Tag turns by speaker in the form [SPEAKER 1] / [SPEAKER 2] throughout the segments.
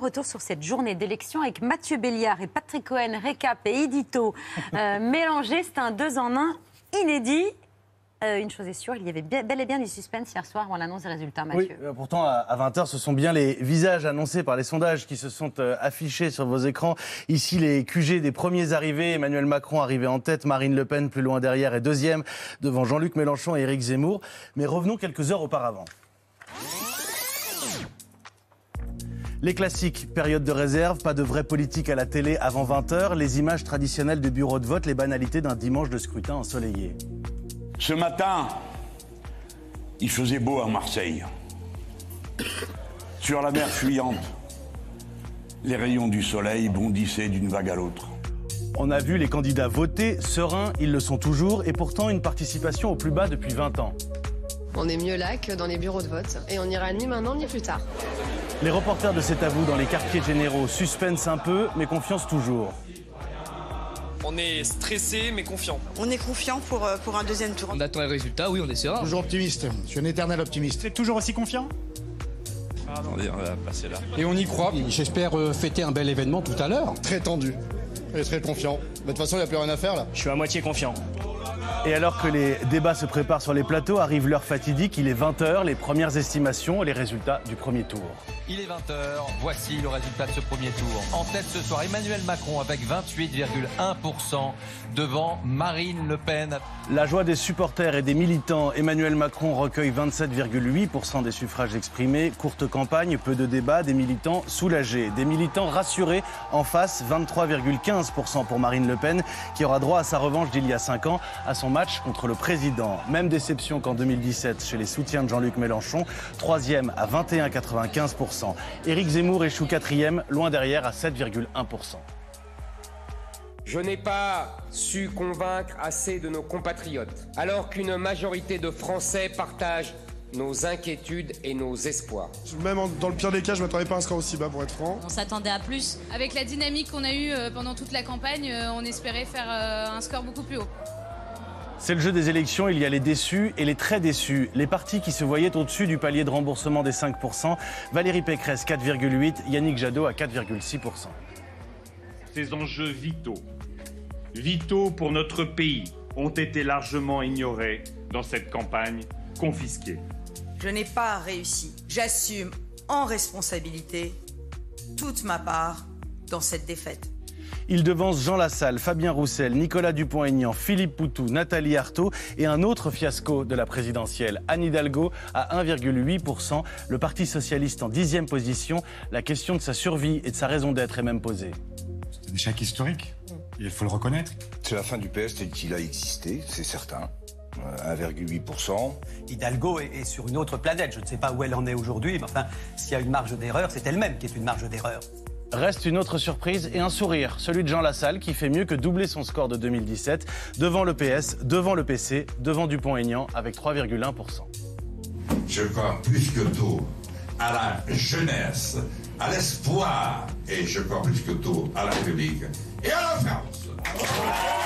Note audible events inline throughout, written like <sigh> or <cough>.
[SPEAKER 1] Retour sur cette journée d'élection avec Mathieu Béliard et Patrick Cohen, Récap et Edito <laughs> euh, mélangés. C'est un deux en un inédit. Euh, une chose est sûre, il y avait bel et bien du suspense hier soir avant l'annonce des résultats,
[SPEAKER 2] Oui,
[SPEAKER 1] Mathieu.
[SPEAKER 2] euh, pourtant à 20h, ce sont bien les visages annoncés par les sondages qui se sont euh, affichés sur vos écrans. Ici, les QG des premiers arrivés. Emmanuel Macron arrivé en tête, Marine Le Pen plus loin derrière et deuxième devant Jean-Luc Mélenchon et Éric Zemmour. Mais revenons quelques heures auparavant. Les classiques, période de réserve, pas de vraie politique à la télé avant 20h, les images traditionnelles de bureau de vote, les banalités d'un dimanche de scrutin ensoleillé.
[SPEAKER 3] Ce matin, il faisait beau à Marseille. Sur la mer fuyante, les rayons du soleil bondissaient d'une vague à l'autre.
[SPEAKER 2] On a vu les candidats voter, sereins, ils le sont toujours, et pourtant une participation au plus bas depuis 20 ans.
[SPEAKER 4] On est mieux là que dans les bureaux de vote et on ira ni maintenant ni plus tard.
[SPEAKER 2] Les reporters de C'est à vous dans les quartiers généraux suspense un peu, mais confiance toujours.
[SPEAKER 5] On est stressé mais confiant.
[SPEAKER 6] On est confiant pour, euh, pour un deuxième tour.
[SPEAKER 5] On attend les résultats, oui, on est serein.
[SPEAKER 7] Toujours optimiste. Je suis un éternel optimiste.
[SPEAKER 8] êtes toujours aussi confiant?
[SPEAKER 5] Attendez, on va passer là.
[SPEAKER 7] Et on y croit.
[SPEAKER 8] J'espère euh, fêter un bel événement tout à l'heure.
[SPEAKER 7] Très tendu. Et très confiant. De toute façon, il n'y a plus rien à faire là.
[SPEAKER 8] Je suis à moitié confiant.
[SPEAKER 2] Et alors que les débats se préparent sur les plateaux, arrive l'heure fatidique, il est 20h, les premières estimations et les résultats du premier tour.
[SPEAKER 9] Il est 20h, voici le résultat de ce premier tour. En tête ce soir, Emmanuel Macron avec 28,1% devant Marine Le Pen.
[SPEAKER 2] La joie des supporters et des militants, Emmanuel Macron recueille 27,8% des suffrages exprimés. Courte campagne, peu de débats, des militants soulagés. Des militants rassurés en face, 23,15% pour Marine Le Pen, qui aura droit à sa revanche d'il y a 5 ans, à son match contre le président. Même déception qu'en 2017 chez les soutiens de Jean-Luc Mélenchon, troisième à 21,95%. Éric Zemmour échoue quatrième, loin derrière à 7,1%.
[SPEAKER 10] Je n'ai pas su convaincre assez de nos compatriotes, alors qu'une majorité de Français partagent nos inquiétudes et nos espoirs.
[SPEAKER 7] Même en- dans le pire des cas, je m'attendais pas à un score aussi bas pour être franc.
[SPEAKER 11] On s'attendait à plus. Avec la dynamique qu'on a eue euh, pendant toute la campagne, euh, on espérait faire euh, un score beaucoup plus haut.
[SPEAKER 2] C'est le jeu des élections, il y a les déçus et les très déçus. Les partis qui se voyaient au-dessus du palier de remboursement des 5%, Valérie Pécresse 4,8%, Yannick Jadot à 4,6%.
[SPEAKER 12] Ces enjeux vitaux, vitaux pour notre pays, ont été largement ignorés dans cette campagne confisquée.
[SPEAKER 6] Je n'ai pas réussi. J'assume en responsabilité toute ma part dans cette défaite.
[SPEAKER 2] Il devance Jean Lassalle, Fabien Roussel, Nicolas Dupont-Aignan, Philippe Poutou, Nathalie Arthaud et un autre fiasco de la présidentielle, Anne Hidalgo à 1,8%, le Parti socialiste en dixième position. La question de sa survie et de sa raison d'être est même posée.
[SPEAKER 7] C'est un échec historique. Il faut le reconnaître.
[SPEAKER 3] C'est la fin du PS tel qu'il a existé, c'est certain. Euh, 1,8%.
[SPEAKER 5] Hidalgo est, est sur une autre planète. Je ne sais pas où elle en est aujourd'hui, mais enfin, s'il y a une marge d'erreur, c'est elle-même qui est une marge d'erreur.
[SPEAKER 2] Reste une autre surprise et un sourire, celui de Jean Lassalle qui fait mieux que doubler son score de 2017 devant le PS, devant le PC, devant Dupont-Aignan avec 3,1%.
[SPEAKER 3] Je crois plus que tout à la jeunesse, à l'espoir, et je crois plus que tout à la République et à la France.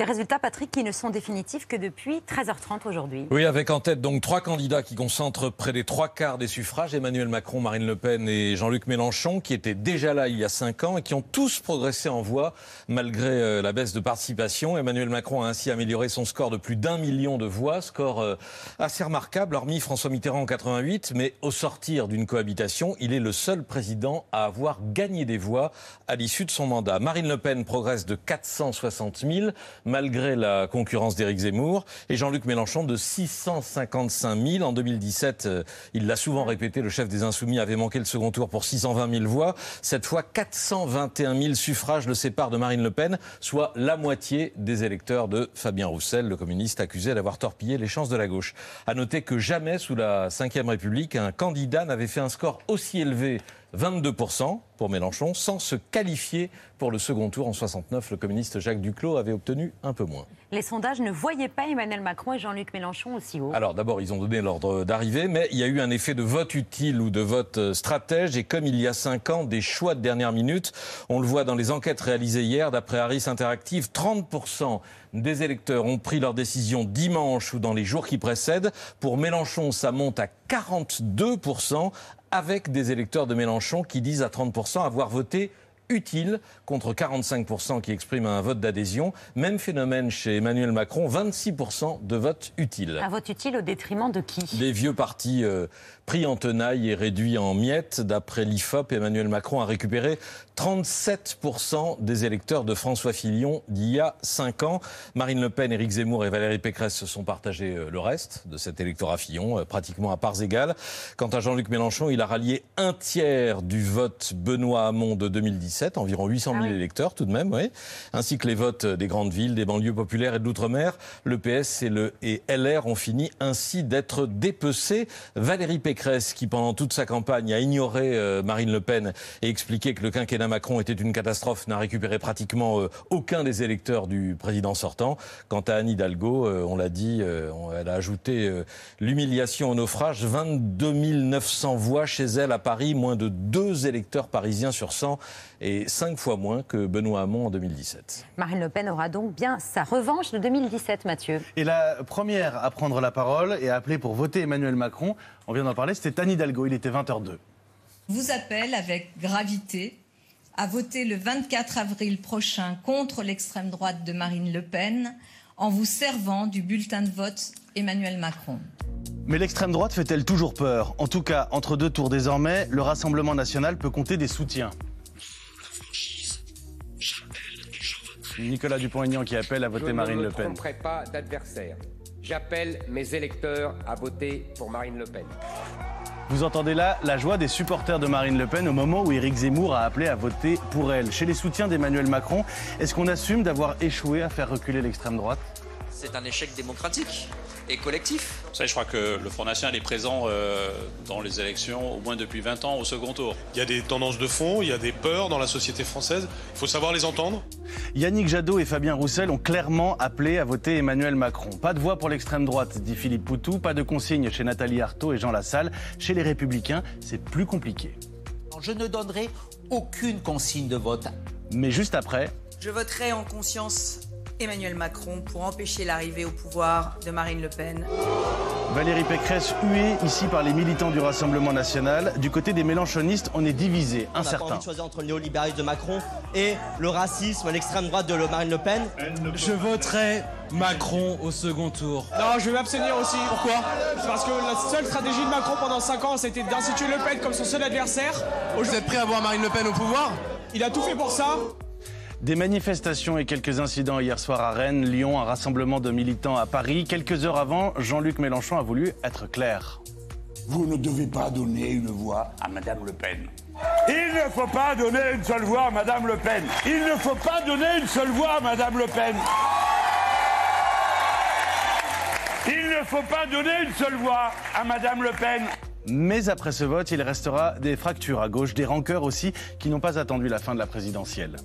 [SPEAKER 1] Des résultats, Patrick, qui ne sont définitifs que depuis 13h30 aujourd'hui.
[SPEAKER 9] Oui, avec en tête donc trois candidats qui concentrent près des trois quarts des suffrages, Emmanuel Macron, Marine Le Pen et Jean-Luc Mélenchon, qui étaient déjà là il y a cinq ans et qui ont tous progressé en voix malgré euh, la baisse de participation. Emmanuel Macron a ainsi amélioré son score de plus d'un million de voix, score euh, assez remarquable, hormis François Mitterrand en 88, mais au sortir d'une cohabitation, il est le seul président à avoir gagné des voix à l'issue de son mandat. Marine Le Pen progresse de 460 000 malgré la concurrence d'Éric Zemmour et Jean-Luc Mélenchon de 655 000 en 2017. euh, Il l'a souvent répété, le chef des Insoumis avait manqué le second tour pour 620 000 voix. Cette fois, 421 000 suffrages le séparent de Marine Le Pen, soit la moitié des électeurs de Fabien Roussel, le communiste accusé d'avoir torpillé les chances de la gauche. À noter que jamais sous la Ve République, un candidat n'avait fait un score aussi élevé 22% pour Mélenchon, sans se qualifier pour le second tour en 69. Le communiste Jacques Duclos avait obtenu un peu moins.
[SPEAKER 1] Les sondages ne voyaient pas Emmanuel Macron et Jean-Luc Mélenchon aussi haut.
[SPEAKER 9] Alors d'abord, ils ont donné l'ordre d'arrivée, mais il y a eu un effet de vote utile ou de vote euh, stratège. Et comme il y a cinq ans, des choix de dernière minute, on le voit dans les enquêtes réalisées hier, d'après Harris Interactive, 30% des électeurs ont pris leur décision dimanche ou dans les jours qui précèdent. Pour Mélenchon, ça monte à 42%. Avec des électeurs de Mélenchon qui disent à 30% avoir voté utile contre 45% qui expriment un vote d'adhésion. Même phénomène chez Emmanuel Macron, 26% de vote utile.
[SPEAKER 1] Un vote utile au détriment de qui?
[SPEAKER 9] Les vieux partis euh, pris en tenaille et réduits en miettes. D'après l'IFOP, Emmanuel Macron a récupéré 37% des électeurs de François Fillon d'il y a 5 ans. Marine Le Pen, Éric Zemmour et Valérie Pécresse se sont partagés euh, le reste de cet électorat Fillon, euh, pratiquement à parts égales. Quant à Jean-Luc Mélenchon, il a rallié un tiers du vote Benoît Hamon de 2017, environ 800 000 électeurs tout de même, oui. ainsi que les votes des grandes villes, des banlieues populaires et de l'outre-mer. Le PS et, le, et LR ont fini ainsi d'être dépecés. Valérie Pécresse, qui pendant toute sa campagne a ignoré euh, Marine Le Pen et expliqué que le quinquennat Macron était une catastrophe, n'a récupéré pratiquement euh, aucun des électeurs du président sortant. Quant à Anne Hidalgo, euh, on l'a dit, elle a ajouté l'humiliation au naufrage. 22 900 voix chez elle à Paris, moins de deux électeurs parisiens sur 100 et cinq fois moins que Benoît Hamon en 2017.
[SPEAKER 1] Marine Le Pen aura donc bien sa revanche de 2017, Mathieu.
[SPEAKER 2] Et la première à prendre la parole et à appeler pour voter Emmanuel Macron, on vient d'en parler, c'était Anne Hidalgo, il était 20h02.
[SPEAKER 13] vous appelle avec gravité à voter le 24 avril prochain contre l'extrême droite de Marine Le Pen en vous servant du bulletin de vote Emmanuel Macron.
[SPEAKER 2] Mais l'extrême droite fait-elle toujours peur? En tout cas, entre deux tours désormais, le Rassemblement national peut compter des soutiens. Nicolas Dupont-Aignan qui appelle à voter
[SPEAKER 10] Je
[SPEAKER 2] Marine
[SPEAKER 10] ne
[SPEAKER 2] Le Pen.
[SPEAKER 10] pas d'adversaire. J'appelle mes électeurs à voter pour Marine Le Pen.
[SPEAKER 2] Vous entendez là la joie des supporters de Marine Le Pen au moment où Éric Zemmour a appelé à voter pour elle. Chez les soutiens d'Emmanuel Macron, est-ce qu'on assume d'avoir échoué à faire reculer l'extrême droite?
[SPEAKER 14] C'est un échec démocratique et collectif.
[SPEAKER 15] Vous savez, je crois que le Front National est présent euh, dans les élections au moins depuis 20 ans au second tour.
[SPEAKER 16] Il y a des tendances de fond, il y a des peurs dans la société française. Il faut savoir les entendre.
[SPEAKER 2] Yannick Jadot et Fabien Roussel ont clairement appelé à voter Emmanuel Macron. Pas de voix pour l'extrême droite, dit Philippe Poutou, pas de consigne chez Nathalie Arthaud et Jean Lassalle. Chez les Républicains, c'est plus compliqué.
[SPEAKER 17] Je ne donnerai aucune consigne de vote.
[SPEAKER 2] Mais juste après,
[SPEAKER 6] Je voterai en conscience Emmanuel Macron pour empêcher l'arrivée au pouvoir de Marine Le Pen.
[SPEAKER 2] Valérie Pécresse huée ici par les militants du Rassemblement national. Du côté des mélanchonistes, on est divisé,
[SPEAKER 18] On n'a pas envie
[SPEAKER 2] incertain.
[SPEAKER 18] de choisir entre le néolibéralisme de Macron et le racisme, l'extrême droite de Marine Le Pen.
[SPEAKER 19] Je voterai Macron au second tour.
[SPEAKER 20] Non, je vais m'abstenir aussi. Pourquoi? Parce que la seule stratégie de Macron pendant 5 ans, c'était d'instituer Le Pen comme son seul adversaire.
[SPEAKER 19] Vous êtes prêt à voir Marine Le Pen au pouvoir?
[SPEAKER 20] Il a tout fait pour ça.
[SPEAKER 2] Des manifestations et quelques incidents hier soir à Rennes, Lyon, un rassemblement de militants à Paris. Quelques heures avant, Jean-Luc Mélenchon a voulu être clair.
[SPEAKER 21] Vous ne devez pas donner une voix à Madame Le Pen.
[SPEAKER 22] Il ne faut pas donner une seule voix à Madame Le Pen. Il ne faut pas donner une seule voix à Madame Le Pen. Il ne faut pas donner une seule voix à Madame Le Pen.
[SPEAKER 2] Mais après ce vote, il restera des fractures à gauche, des rancœurs aussi, qui n'ont pas attendu la fin de la présidentielle.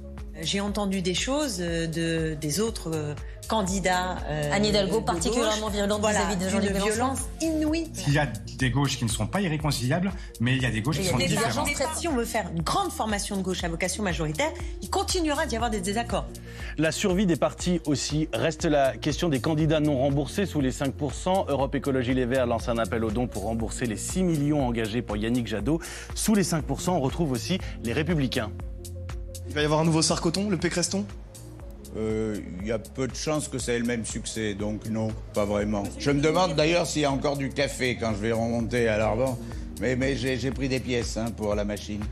[SPEAKER 23] J'ai entendu des choses euh, de, des autres candidats. euh,
[SPEAKER 24] Anne Hidalgo,
[SPEAKER 23] de
[SPEAKER 24] particulièrement
[SPEAKER 23] gauche.
[SPEAKER 24] violente
[SPEAKER 23] Voilà,
[SPEAKER 24] vis-à-vis de Jean-Luc Mélenchon.
[SPEAKER 23] violence inouïe.
[SPEAKER 25] Il y a des gauches qui ne sont pas irréconciliables, mais il y a des gauches qui
[SPEAKER 23] y
[SPEAKER 25] sont
[SPEAKER 23] des
[SPEAKER 25] différentes.
[SPEAKER 23] Si on veut faire une grande formation de gauche à vocation majoritaire, il continuera d'y avoir des désaccords.
[SPEAKER 2] La survie des partis aussi reste la question des candidats non remboursés sous les 5%. Europe Écologie Les Verts lance un appel aux dons pour rembourser les 6 millions engagés pour Yannick Jadot. Sous les 5%, on retrouve aussi les Républicains.
[SPEAKER 26] Il va y avoir un nouveau Sarcoton, le Pécreston
[SPEAKER 27] Euh, Il y a peu de chances que ça ait le même succès, donc non, pas vraiment. Je me demande d'ailleurs s'il y a encore du café quand je vais remonter à l'Arban. Mais, j'ai pris des pièces hein, pour la machine.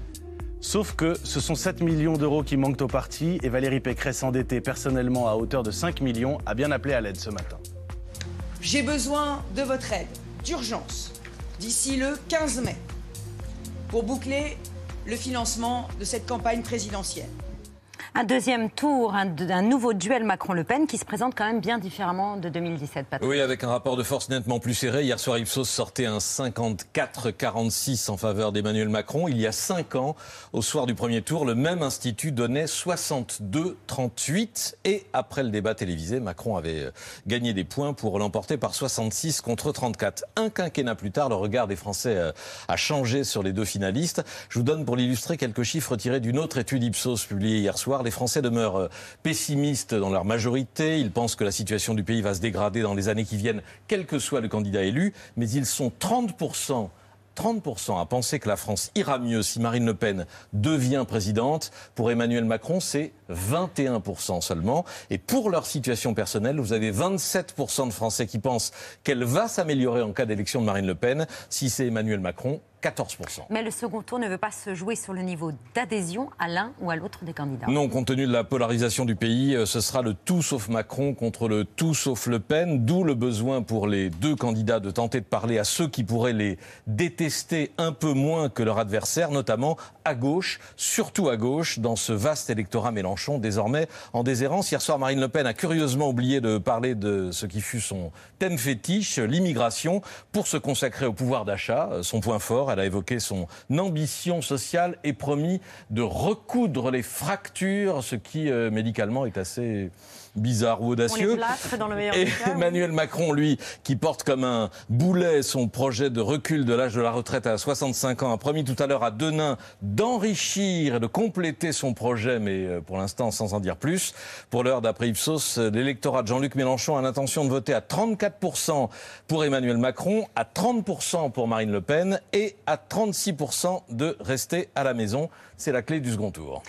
[SPEAKER 2] Sauf que ce sont 7 millions d'euros qui manquent au parti et Valérie Pécresse, endettée personnellement à hauteur de 5 millions, a bien appelé à l'aide ce matin.
[SPEAKER 6] J'ai besoin de votre aide d'urgence d'ici le 15 mai pour boucler le financement de cette campagne présidentielle.
[SPEAKER 1] Un deuxième tour, un, nouveau duel Macron-Le Pen qui se présente quand même bien différemment de 2017, Patrick.
[SPEAKER 9] Oui, avec un rapport de force nettement plus serré. Hier soir, Ipsos sortait un 54-46 en faveur d'Emmanuel Macron. Il y a cinq ans, au soir du premier tour, le même institut donnait 62-38. Et après le débat télévisé, Macron avait euh, gagné des points pour l'emporter par 66 contre 34. Un quinquennat plus tard, le regard des Français euh, a changé sur les deux finalistes. Je vous donne pour l'illustrer quelques chiffres tirés d'une autre étude Ipsos publiée hier soir. Les Français demeurent euh, pessimistes dans leur majorité. Ils pensent que la situation du pays va se dégrader dans les années qui viennent, quel que soit le candidat élu. Mais ils sont 30% 30% à penser que la France ira mieux si Marine Le Pen devient présidente. Pour Emmanuel Macron, c'est 21% seulement. Et pour leur situation personnelle, vous avez 27% de Français qui pensent qu'elle va s'améliorer en cas d'élection de Marine Le Pen. Si c'est Emmanuel Macron, 14%.
[SPEAKER 1] Mais le second tour ne veut pas se jouer sur le niveau d'adhésion à l'un ou à l'autre des candidats.
[SPEAKER 9] Non, compte tenu de la polarisation du pays, euh, ce sera le tout sauf Macron contre le tout sauf Le Pen, d'où le besoin pour les deux candidats de tenter de parler à ceux qui pourraient les détester un peu moins que leur adversaire, notamment à gauche, surtout à gauche, dans ce vaste électorat Mélenchon, désormais en déshérence. Hier soir, Marine Le Pen a curieusement oublié de parler de ce qui fut son thème fétiche, l'immigration, pour se consacrer au pouvoir d'achat, euh, son point fort. Elle a évoqué son ambition sociale et promis de recoudre les fractures, ce qui euh, médicalement est assez bizarre ou audacieux.
[SPEAKER 1] dans le meilleur
[SPEAKER 9] Et
[SPEAKER 1] oui.
[SPEAKER 9] Emmanuel Macron, lui, qui porte comme un boulet son projet de recul de l'âge de la retraite à 65 ans, a promis tout à l'heure à Denain d'enrichir et de compléter son projet, mais euh, pour l'instant sans en dire plus. Pour l'heure, d'après Ipsos, euh, l'électorat de Jean-Luc Mélenchon a l'intention de voter à 34% pour Emmanuel Macron, à 30% pour Marine Le Pen et à 36% de rester à la maison. C'est la clé du second tour.